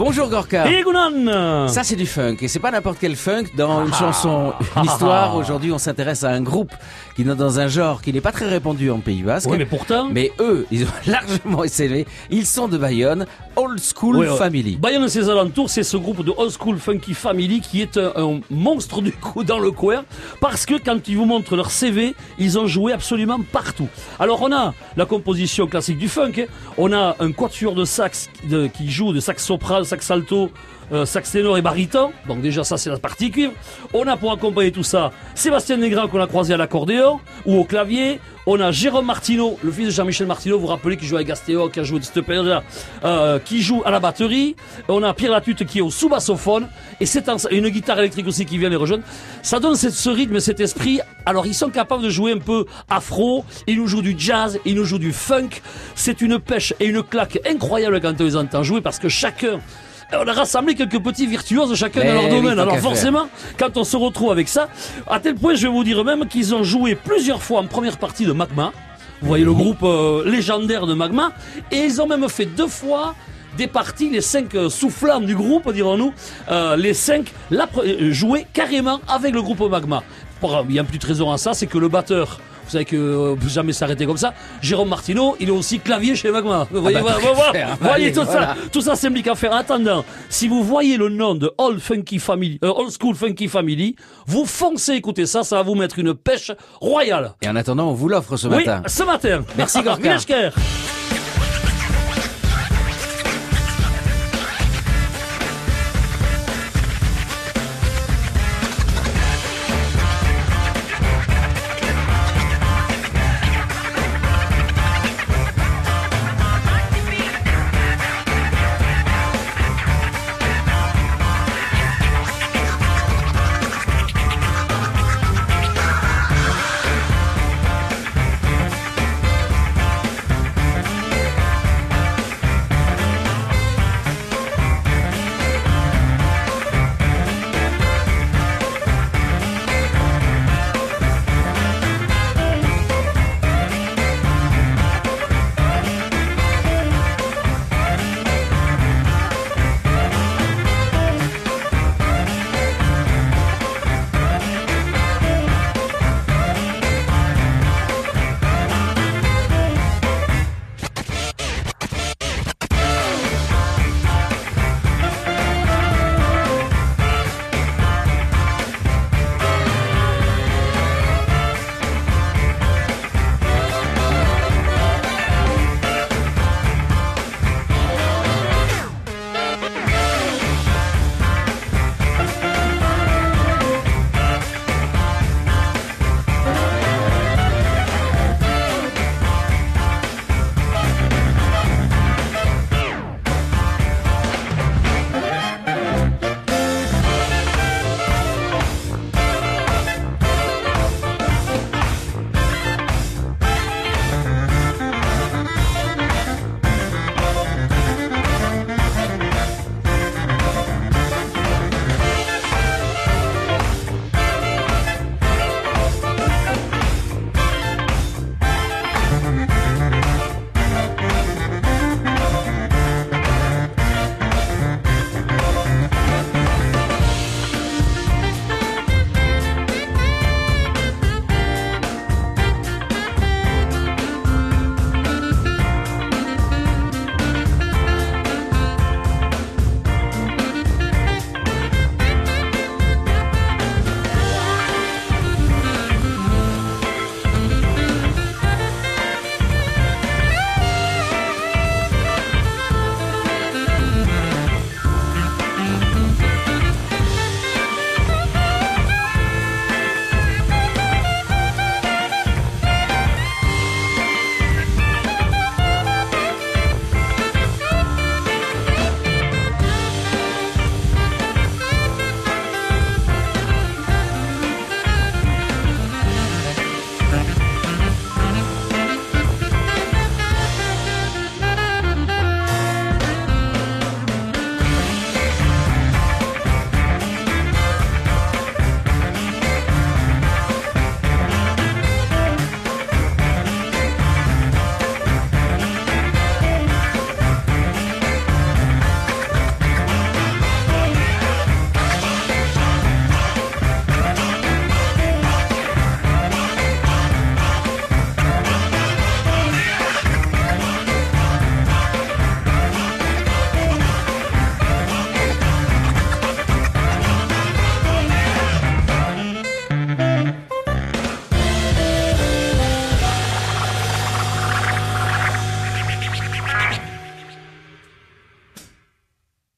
Bonjour Gorka. Egunon Ça c'est du funk et c'est pas n'importe quel funk. Dans une chanson, une histoire. Aujourd'hui, on s'intéresse à un groupe qui est dans un genre qui n'est pas très répandu en Pays Basque. Oui, mais pourtant... Mais eux, ils ont largement essayé. Ils sont de Bayonne, Old School. Family. Bayonne et ses alentours, c'est ce groupe de Old School Funky Family qui est un, un monstre du coup dans le coin parce que quand ils vous montrent leur CV, ils ont joué absolument partout. Alors on a la composition classique du funk, hein. on a un quatuor de sax de- qui joue de sax soprano, sax alto, euh, sax ténor et baryton. Donc déjà ça c'est la partie cuivre. On a pour accompagner tout ça Sébastien Negrin qu'on a croisé à l'accordéon ou au clavier. On a Jérôme Martineau, le fils de Jean-Michel Martineau, vous vous rappelez qui joue avec Gastéo, qui a joué de cette période-là, euh, qui joue à la batterie. On a Pierre Latute qui est au sous-bassophone et c'est une guitare électrique aussi qui vient les rejoindre. Ça donne ce rythme, cet esprit. Alors ils sont capables de jouer un peu afro, ils nous jouent du jazz, ils nous jouent du funk. C'est une pêche et une claque incroyable quand on les entend jouer parce que chacun on a rassemblé quelques petits virtuoses chacun dans leur oui, domaine. Alors faire. forcément, quand on se retrouve avec ça, à tel point, je vais vous dire même qu'ils ont joué plusieurs fois en première partie de Magma. Vous voyez le groupe euh, légendaire de Magma. Et ils ont même fait deux fois des parties, les cinq euh, soufflants du groupe, dirons-nous, euh, les cinq la carrément avec le groupe Magma. Il y a un petit trésor à ça, c'est que le batteur, vous savez que euh, peut jamais s'arrêter comme ça, Jérôme Martineau, il est aussi clavier chez Magma. Vous voyez, bah, voilà, voilà, faire. voyez tout voilà. ça, tout ça s'implique à faire. En attendant, si vous voyez le nom de Old Funky Family, euh, Old School Funky Family, vous foncez écouter ça, ça va vous mettre une pêche royale. Et en attendant, on vous l'offre ce Oui, matin. ce matin. Merci, Gorka.